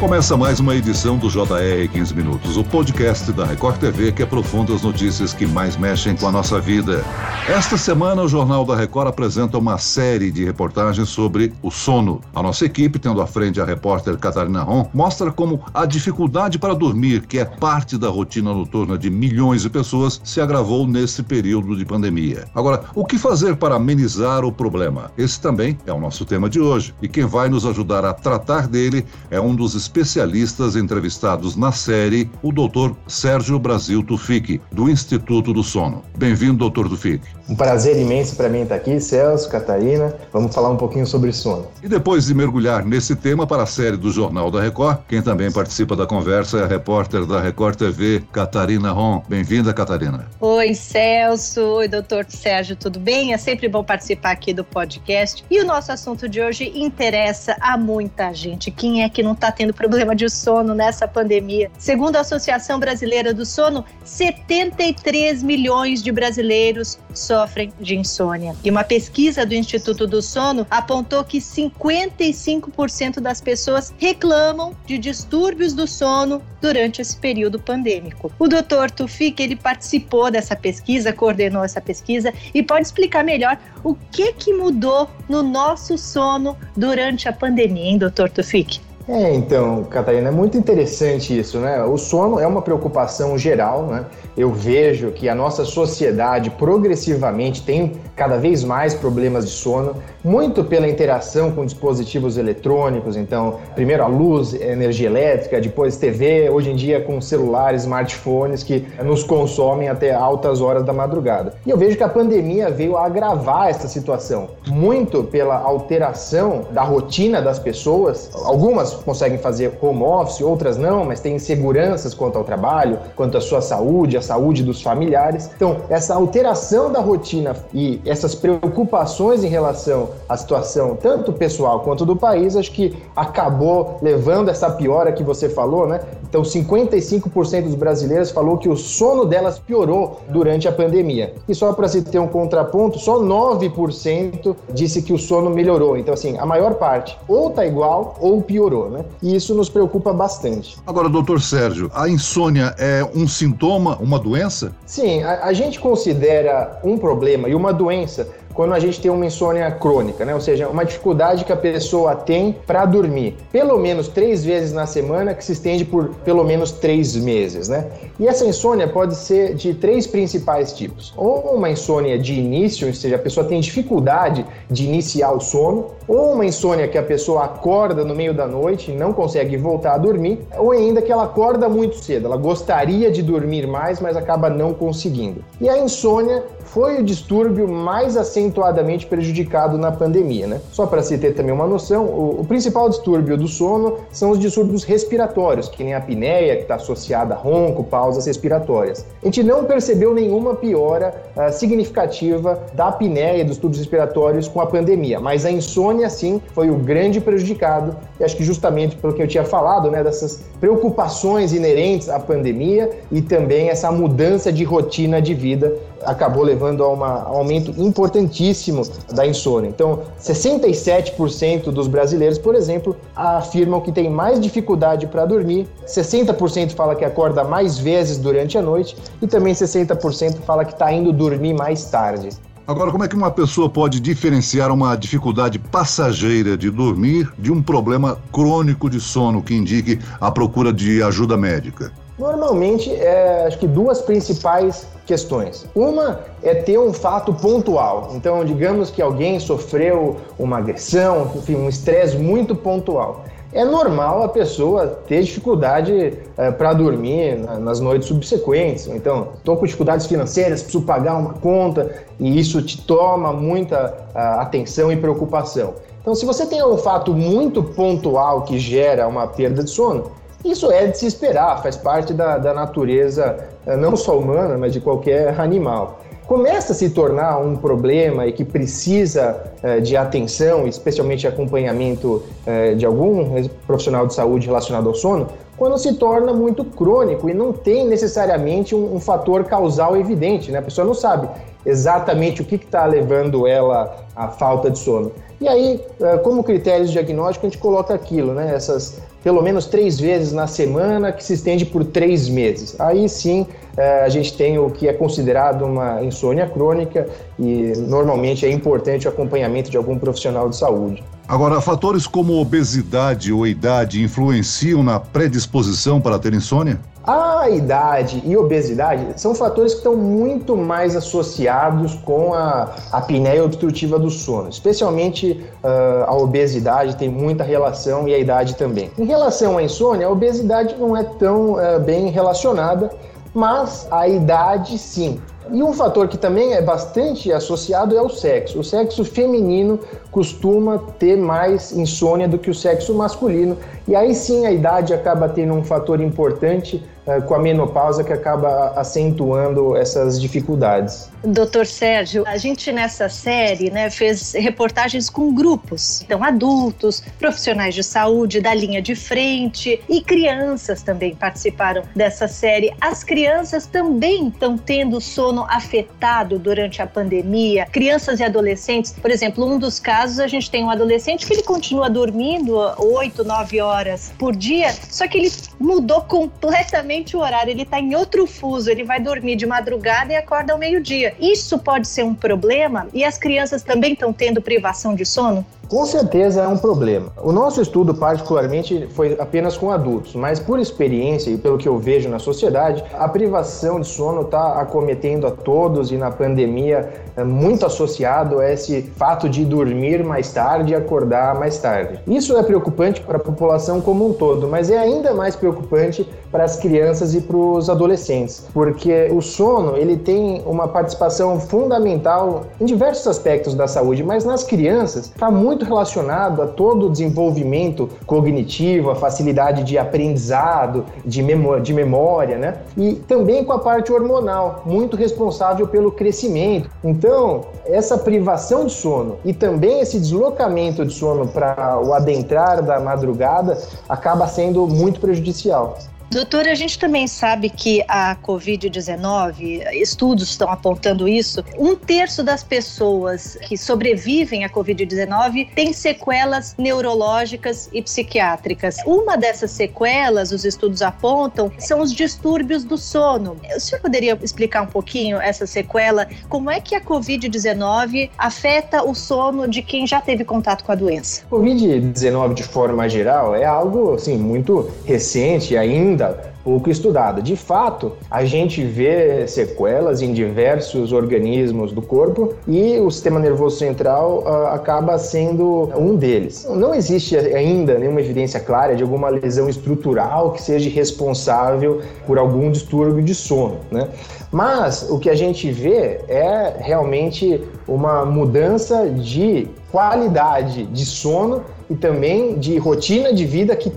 Começa mais uma edição do JR 15 Minutos, o podcast da Record TV que aprofunda as notícias que mais mexem com a nossa vida. Esta semana, o Jornal da Record apresenta uma série de reportagens sobre o sono. A nossa equipe, tendo à frente a repórter Catarina Ron, mostra como a dificuldade para dormir, que é parte da rotina noturna de milhões de pessoas, se agravou nesse período de pandemia. Agora, o que fazer para amenizar o problema? Esse também é o nosso tema de hoje. E quem vai nos ajudar a tratar dele é um dos especialistas entrevistados na série, o Dr. Sérgio Brasil Tufik, do Instituto do Sono. Bem-vindo, doutor Tufik. Um prazer imenso para mim estar aqui, Celso, Catarina. Vamos falar um pouquinho sobre sono. E depois de mergulhar nesse tema para a série do Jornal da Record, quem também participa da conversa é a repórter da Record TV, Catarina Ron. Bem-vinda, Catarina. Oi, Celso. Oi, doutor Sérgio, tudo bem? É sempre bom participar aqui do podcast. E o nosso assunto de hoje interessa a muita gente. Quem é que não está tendo problema de sono nessa pandemia. Segundo a Associação Brasileira do Sono, 73 milhões de brasileiros sofrem de insônia. E uma pesquisa do Instituto do Sono apontou que 55% das pessoas reclamam de distúrbios do sono durante esse período pandêmico. O Dr. Tufik, ele participou dessa pesquisa, coordenou essa pesquisa e pode explicar melhor o que que mudou no nosso sono durante a pandemia, hein, Dr. Tufik? É, então, Catarina, é muito interessante isso, né? O sono é uma preocupação geral, né? Eu vejo que a nossa sociedade progressivamente tem cada vez mais problemas de sono, muito pela interação com dispositivos eletrônicos, então, primeiro a luz, energia elétrica, depois TV, hoje em dia com celulares, smartphones que nos consomem até altas horas da madrugada. E eu vejo que a pandemia veio agravar essa situação, muito pela alteração da rotina das pessoas, algumas conseguem fazer home office, outras não, mas têm inseguranças quanto ao trabalho, quanto à sua saúde, a saúde dos familiares. Então, essa alteração da rotina e essas preocupações em relação à situação, tanto pessoal quanto do país, acho que acabou levando essa piora que você falou, né? Então, 55% dos brasileiros falou que o sono delas piorou durante a pandemia. E só para se ter um contraponto, só 9% disse que o sono melhorou. Então, assim, a maior parte ou tá igual ou piorou né? E isso nos preocupa bastante. Agora, doutor Sérgio, a insônia é um sintoma, uma doença? Sim, a, a gente considera um problema e uma doença quando a gente tem uma insônia crônica, né? Ou seja, uma dificuldade que a pessoa tem para dormir, pelo menos três vezes na semana, que se estende por pelo menos três meses, né? E essa insônia pode ser de três principais tipos: ou uma insônia de início, ou seja, a pessoa tem dificuldade de iniciar o sono, ou uma insônia que a pessoa acorda no meio da noite e não consegue voltar a dormir, ou ainda que ela acorda muito cedo, ela gostaria de dormir mais, mas acaba não conseguindo. E a insônia foi o distúrbio mais acentuadamente prejudicado na pandemia, né? Só para se ter também uma noção, o, o, principal distúrbio do sono são os distúrbios respiratórios, que nem a apneia, que está associada a ronco, pausas respiratórias. A gente não percebeu nenhuma piora uh, significativa da apneia dos distúrbios respiratórios com a pandemia, mas a insônia, sim, foi o grande prejudicado, e acho que justamente pelo que eu tinha falado, né, dessas preocupações inerentes à pandemia e também essa mudança de rotina de vida acabou levando a um aumento importantíssimo da insônia. Então, 67% dos brasileiros, por exemplo, afirmam que tem mais dificuldade para dormir, 60% fala que acorda mais vezes durante a noite e também 60% fala que está indo dormir mais tarde. Agora, como é que uma pessoa pode diferenciar uma dificuldade passageira de dormir de um problema crônico de sono que indique a procura de ajuda médica? Normalmente, é, acho que duas principais questões. Uma é ter um fato pontual. Então, digamos que alguém sofreu uma agressão, enfim, um estresse muito pontual. É normal a pessoa ter dificuldade é, para dormir nas noites subsequentes. Então, estou com dificuldades financeiras, preciso pagar uma conta e isso te toma muita atenção e preocupação. Então, se você tem um fato muito pontual que gera uma perda de sono, isso é de se esperar, faz parte da, da natureza, eh, não só humana, mas de qualquer animal. Começa a se tornar um problema e que precisa eh, de atenção, especialmente acompanhamento eh, de algum profissional de saúde relacionado ao sono, quando se torna muito crônico e não tem necessariamente um, um fator causal evidente, né? A pessoa não sabe exatamente o que está levando ela à falta de sono. E aí, eh, como critério diagnóstico, a gente coloca aquilo, né? Essas pelo menos três vezes na semana, que se estende por três meses. Aí sim eh, a gente tem o que é considerado uma insônia crônica e normalmente é importante o acompanhamento de algum profissional de saúde. Agora, fatores como obesidade ou idade influenciam na predisposição para ter insônia? A idade e obesidade são fatores que estão muito mais associados com a apneia obstrutiva do sono, especialmente uh, a obesidade tem muita relação e a idade também. Em relação à insônia, a obesidade não é tão uh, bem relacionada, mas a idade sim. E um fator que também é bastante associado é o sexo. O sexo feminino costuma ter mais insônia do que o sexo masculino. E aí sim a idade acaba tendo um fator importante uh, com a menopausa que acaba acentuando essas dificuldades. Doutor Sérgio, a gente nessa série né, fez reportagens com grupos, então adultos, profissionais de saúde da linha de frente e crianças também participaram dessa série. As crianças também estão tendo sono afetado durante a pandemia. Crianças e adolescentes, por exemplo, um dos casos a gente tem um adolescente que ele continua dormindo 8, 9 horas por dia, só que ele mudou completamente o horário, ele está em outro fuso, ele vai dormir de madrugada e acorda ao meio-dia. Isso pode ser um problema e as crianças também estão tendo privação de sono? Com certeza é um problema. O nosso estudo, particularmente, foi apenas com adultos, mas por experiência e pelo que eu vejo na sociedade, a privação de sono está acometendo a todos e na pandemia é muito associado a esse fato de dormir mais tarde e acordar mais tarde. Isso é preocupante para a população como um todo, mas é ainda mais preocupante para as crianças e para os adolescentes, porque o sono ele tem uma participação fundamental em diversos aspectos da saúde, mas nas crianças está muito muito relacionado a todo o desenvolvimento cognitivo, a facilidade de aprendizado, de, memória, de memória, né? E também com a parte hormonal, muito responsável pelo crescimento. Então, essa privação de sono e também esse deslocamento de sono para o adentrar da madrugada acaba sendo muito prejudicial. Doutora, a gente também sabe que a Covid-19, estudos estão apontando isso, um terço das pessoas que sobrevivem à Covid-19 tem sequelas neurológicas e psiquiátricas. Uma dessas sequelas, os estudos apontam, são os distúrbios do sono. O senhor poderia explicar um pouquinho essa sequela? Como é que a Covid-19 afeta o sono de quem já teve contato com a doença? Covid-19, de forma geral, é algo assim, muito recente ainda ainda pouco estudada. De fato, a gente vê sequelas em diversos organismos do corpo e o sistema nervoso central uh, acaba sendo um deles. Não existe ainda nenhuma evidência clara de alguma lesão estrutural que seja responsável por algum distúrbio de sono, né? Mas o que a gente vê é realmente uma mudança de qualidade de sono e também de rotina de vida que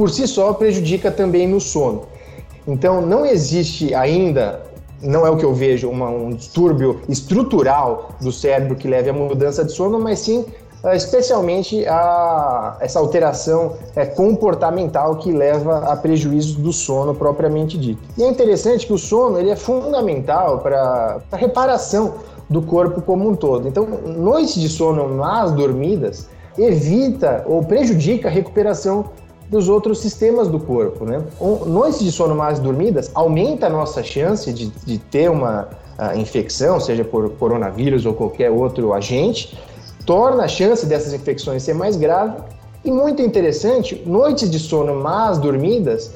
por si só prejudica também no sono. Então, não existe ainda, não é o que eu vejo, uma, um distúrbio estrutural do cérebro que leve à mudança de sono, mas sim eh, especialmente a essa alteração é, comportamental que leva a prejuízos do sono propriamente dito. E é interessante que o sono ele é fundamental para a reparação do corpo como um todo. Então, noites de sono mais dormidas evita ou prejudica a recuperação dos outros sistemas do corpo. Né? Noites de sono mais dormidas aumenta a nossa chance de, de ter uma uh, infecção, seja por coronavírus ou qualquer outro agente, torna a chance dessas infecções ser mais grave. E muito interessante, noites de sono mais dormidas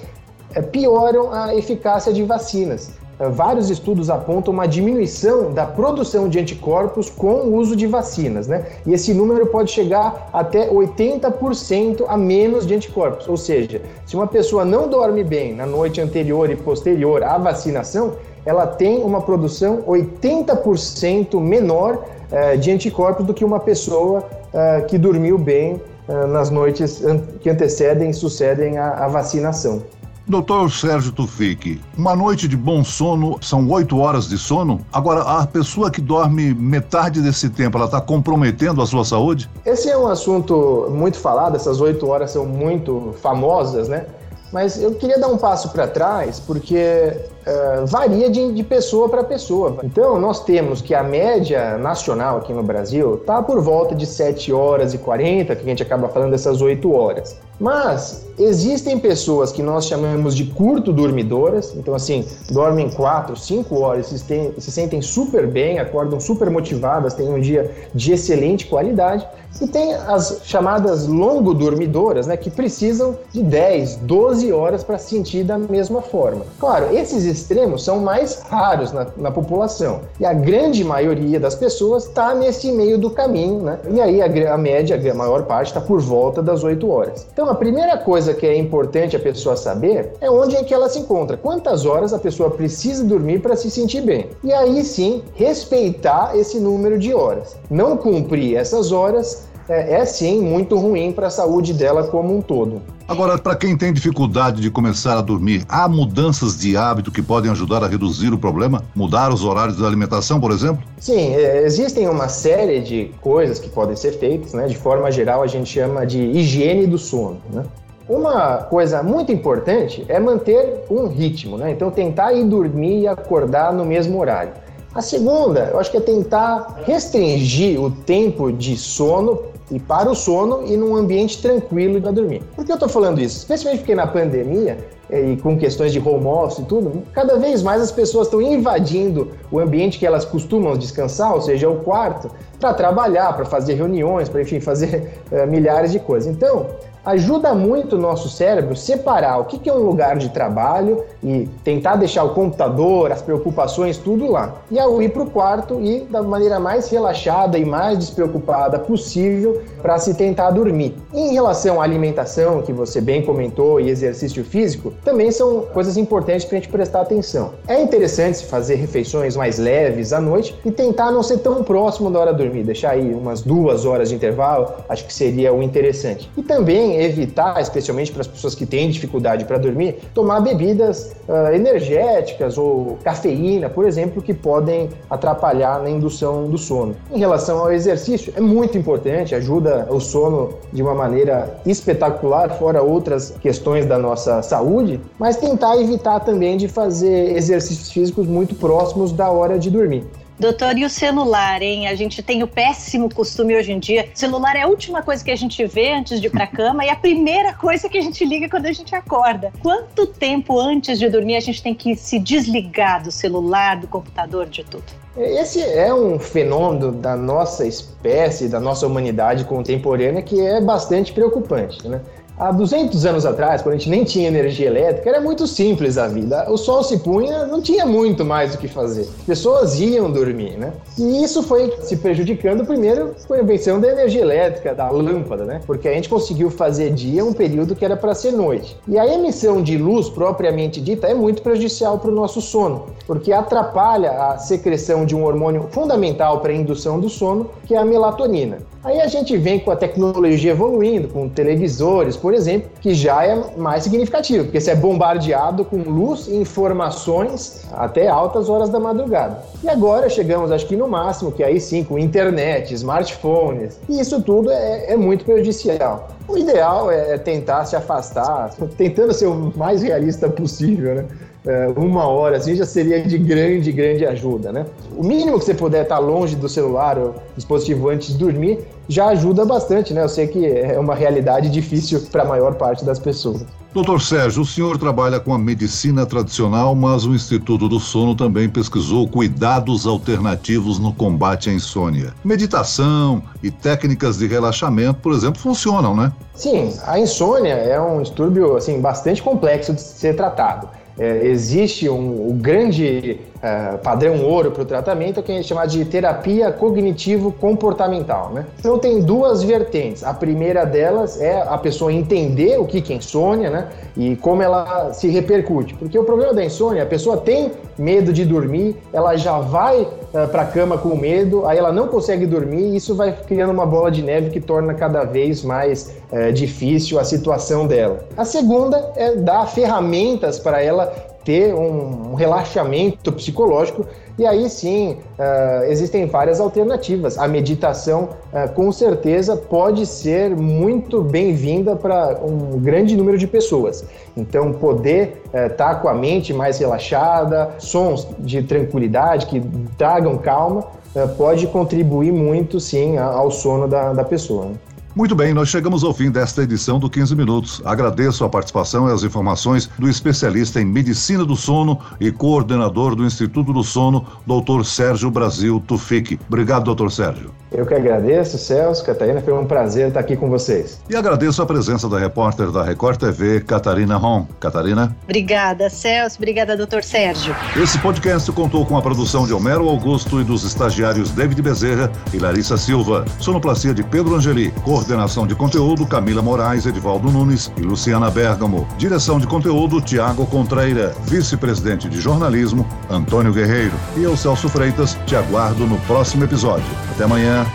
é, pioram a eficácia de vacinas. Eh, vários estudos apontam uma diminuição da produção de anticorpos com o uso de vacinas, né? E esse número pode chegar até 80% a menos de anticorpos. Ou seja, se uma pessoa não dorme bem na noite anterior e posterior à vacinação, ela tem uma produção 80% menor uh, de anticorpos do que uma pessoa uh, que dormiu bem nas noites que antecedem e sucedem à vacinação. Doutor Sérgio Tufik, uma noite de bom sono são oito horas de sono? Agora, a pessoa que dorme metade desse tempo, ela está comprometendo a sua saúde? Esse é um assunto muito falado, essas oito horas são muito famosas, né? Mas eu queria dar um passo para trás, porque uh, varia de, de pessoa para pessoa. Então, nós temos que a média nacional aqui no Brasil está por volta de 7 horas e 40, que a gente acaba falando dessas 8 horas. Mas existem pessoas que nós chamamos de curto dormidoras, então assim, dormem 4, 5 horas, se, tem, se sentem super bem, acordam super motivadas, têm um dia de excelente qualidade. E tem as chamadas longo dormidoras, né, que precisam de 10, 12 horas para sentir da mesma forma. Claro, esses extremos são mais raros na, na população. E a grande maioria das pessoas está nesse meio do caminho, né? E aí a, a média, a maior parte, está por volta das 8 horas. Então a primeira coisa que é importante a pessoa saber é onde é que ela se encontra, quantas horas a pessoa precisa dormir para se sentir bem. E aí sim, respeitar esse número de horas. Não cumprir essas horas é, é sim muito ruim para a saúde dela como um todo. Agora, para quem tem dificuldade de começar a dormir, há mudanças de hábito que podem ajudar a reduzir o problema? Mudar os horários da alimentação, por exemplo? Sim, é, existem uma série de coisas que podem ser feitas, né? De forma geral, a gente chama de higiene do sono, né? Uma coisa muito importante é manter um ritmo, né? Então, tentar ir dormir e acordar no mesmo horário. A segunda, eu acho que é tentar restringir o tempo de sono e para o sono e num ambiente tranquilo para dormir. Por que eu estou falando isso? Especialmente porque na pandemia eh, e com questões de home office e tudo, cada vez mais as pessoas estão invadindo o ambiente que elas costumam descansar, ou seja, o quarto, para trabalhar, para fazer reuniões, para enfim fazer uh, milhares de coisas. Então, ajuda muito o nosso cérebro separar o que é um lugar de trabalho e tentar deixar o computador, as preocupações, tudo lá. E ao ir para o quarto, ir da maneira mais relaxada e mais despreocupada possível para se tentar dormir. Em relação à alimentação, que você bem comentou, e exercício físico, também são coisas importantes para a gente prestar atenção. É interessante se fazer refeições mais leves à noite e tentar não ser tão próximo da hora de dormir, deixar aí umas duas horas de intervalo, acho que seria o interessante. E também evitar, especialmente para as pessoas que têm dificuldade para dormir, tomar bebidas uh, energéticas ou cafeína, por exemplo, que podem atrapalhar na indução do sono. Em relação ao exercício, é muito importante, ajuda o sono de uma maneira espetacular, fora outras questões da nossa saúde, mas tentar evitar também de fazer exercícios físicos muito próximos da hora de dormir. Doutor, e o celular, hein? A gente tem o péssimo costume hoje em dia. O celular é a última coisa que a gente vê antes de ir pra cama e a primeira coisa que a gente liga quando a gente acorda. Quanto tempo antes de dormir a gente tem que se desligar do celular, do computador, de tudo? Esse é um fenômeno da nossa espécie, da nossa humanidade contemporânea que é bastante preocupante, né? Há 200 anos atrás, quando a gente nem tinha energia elétrica, era muito simples a vida. O sol se punha, não tinha muito mais o que fazer. As pessoas iam dormir, né? E isso foi se prejudicando primeiro com a invenção da energia elétrica, da lâmpada, né? Porque a gente conseguiu fazer dia um período que era para ser noite. E a emissão de luz propriamente dita é muito prejudicial para o nosso sono, porque atrapalha a secreção de um hormônio fundamental para a indução do sono, que é a melatonina. Aí a gente vem com a tecnologia evoluindo, com televisores, por exemplo, que já é mais significativo, porque você é bombardeado com luz e informações até altas horas da madrugada. E agora chegamos, acho que no máximo, que aí sim, com internet, smartphones, e isso tudo é, é muito prejudicial. O ideal é tentar se afastar, tentando ser o mais realista possível, né? É, uma hora, assim, já seria de grande, grande ajuda, né? O mínimo que você puder estar longe do celular ou dispositivo antes de dormir já ajuda bastante, né? Eu sei que é uma realidade difícil para a maior parte das pessoas. Doutor Sérgio, o senhor trabalha com a medicina tradicional, mas o Instituto do Sono também pesquisou cuidados alternativos no combate à insônia. Meditação e técnicas de relaxamento, por exemplo, funcionam, né? Sim, a insônia é um distúrbio assim, bastante complexo de ser tratado. É, existe um, um grande uh, padrão ouro para o tratamento, que a gente chama de terapia cognitivo-comportamental. Né? Então, tem duas vertentes. A primeira delas é a pessoa entender o que é insônia né? e como ela se repercute. Porque o problema da insônia, a pessoa tem medo de dormir, ela já vai uh, para a cama com medo, aí ela não consegue dormir, e isso vai criando uma bola de neve que torna cada vez mais uh, difícil a situação dela. A segunda é dar ferramentas para ela ter um, relaxamento psicológico E aí sim, uh, existem várias alternativas. A meditação, uh, com certeza, pode ser muito bem-vinda para um grande número de pessoas. Então, poder estar uh, tá com a mente mais relaxada, sons de tranquilidade que tragam calma, pode contribuir muito, sim, ao sono da, da pessoa. Né? Muito bem, nós chegamos ao fim desta edição do 15 Minutos. Agradeço a participação e as informações do especialista em medicina do sono e coordenador do Instituto do Sono, doutor Sérgio Brasil Tufik. Obrigado, doutor Sérgio. Eu que agradeço, Celso, Catarina, foi um prazer estar aqui com vocês. E agradeço a presença da repórter da Record TV, Catarina Ron. Catarina? Obrigada, Celso. Obrigada, doutor Sérgio. Esse podcast contou com a produção de Homero Augusto e dos estagiários David Bezerra e Larissa Silva. Sonoplastia de Pedro Angeli. Coordenação de conteúdo, Camila Moraes, Edivaldo Nunes e Luciana Bergamo. Direção de conteúdo, Tiago Contreira. Vice-presidente de jornalismo, Antônio Guerreiro. E eu, Celso Freitas, te aguardo no próximo episódio. Até amanhã.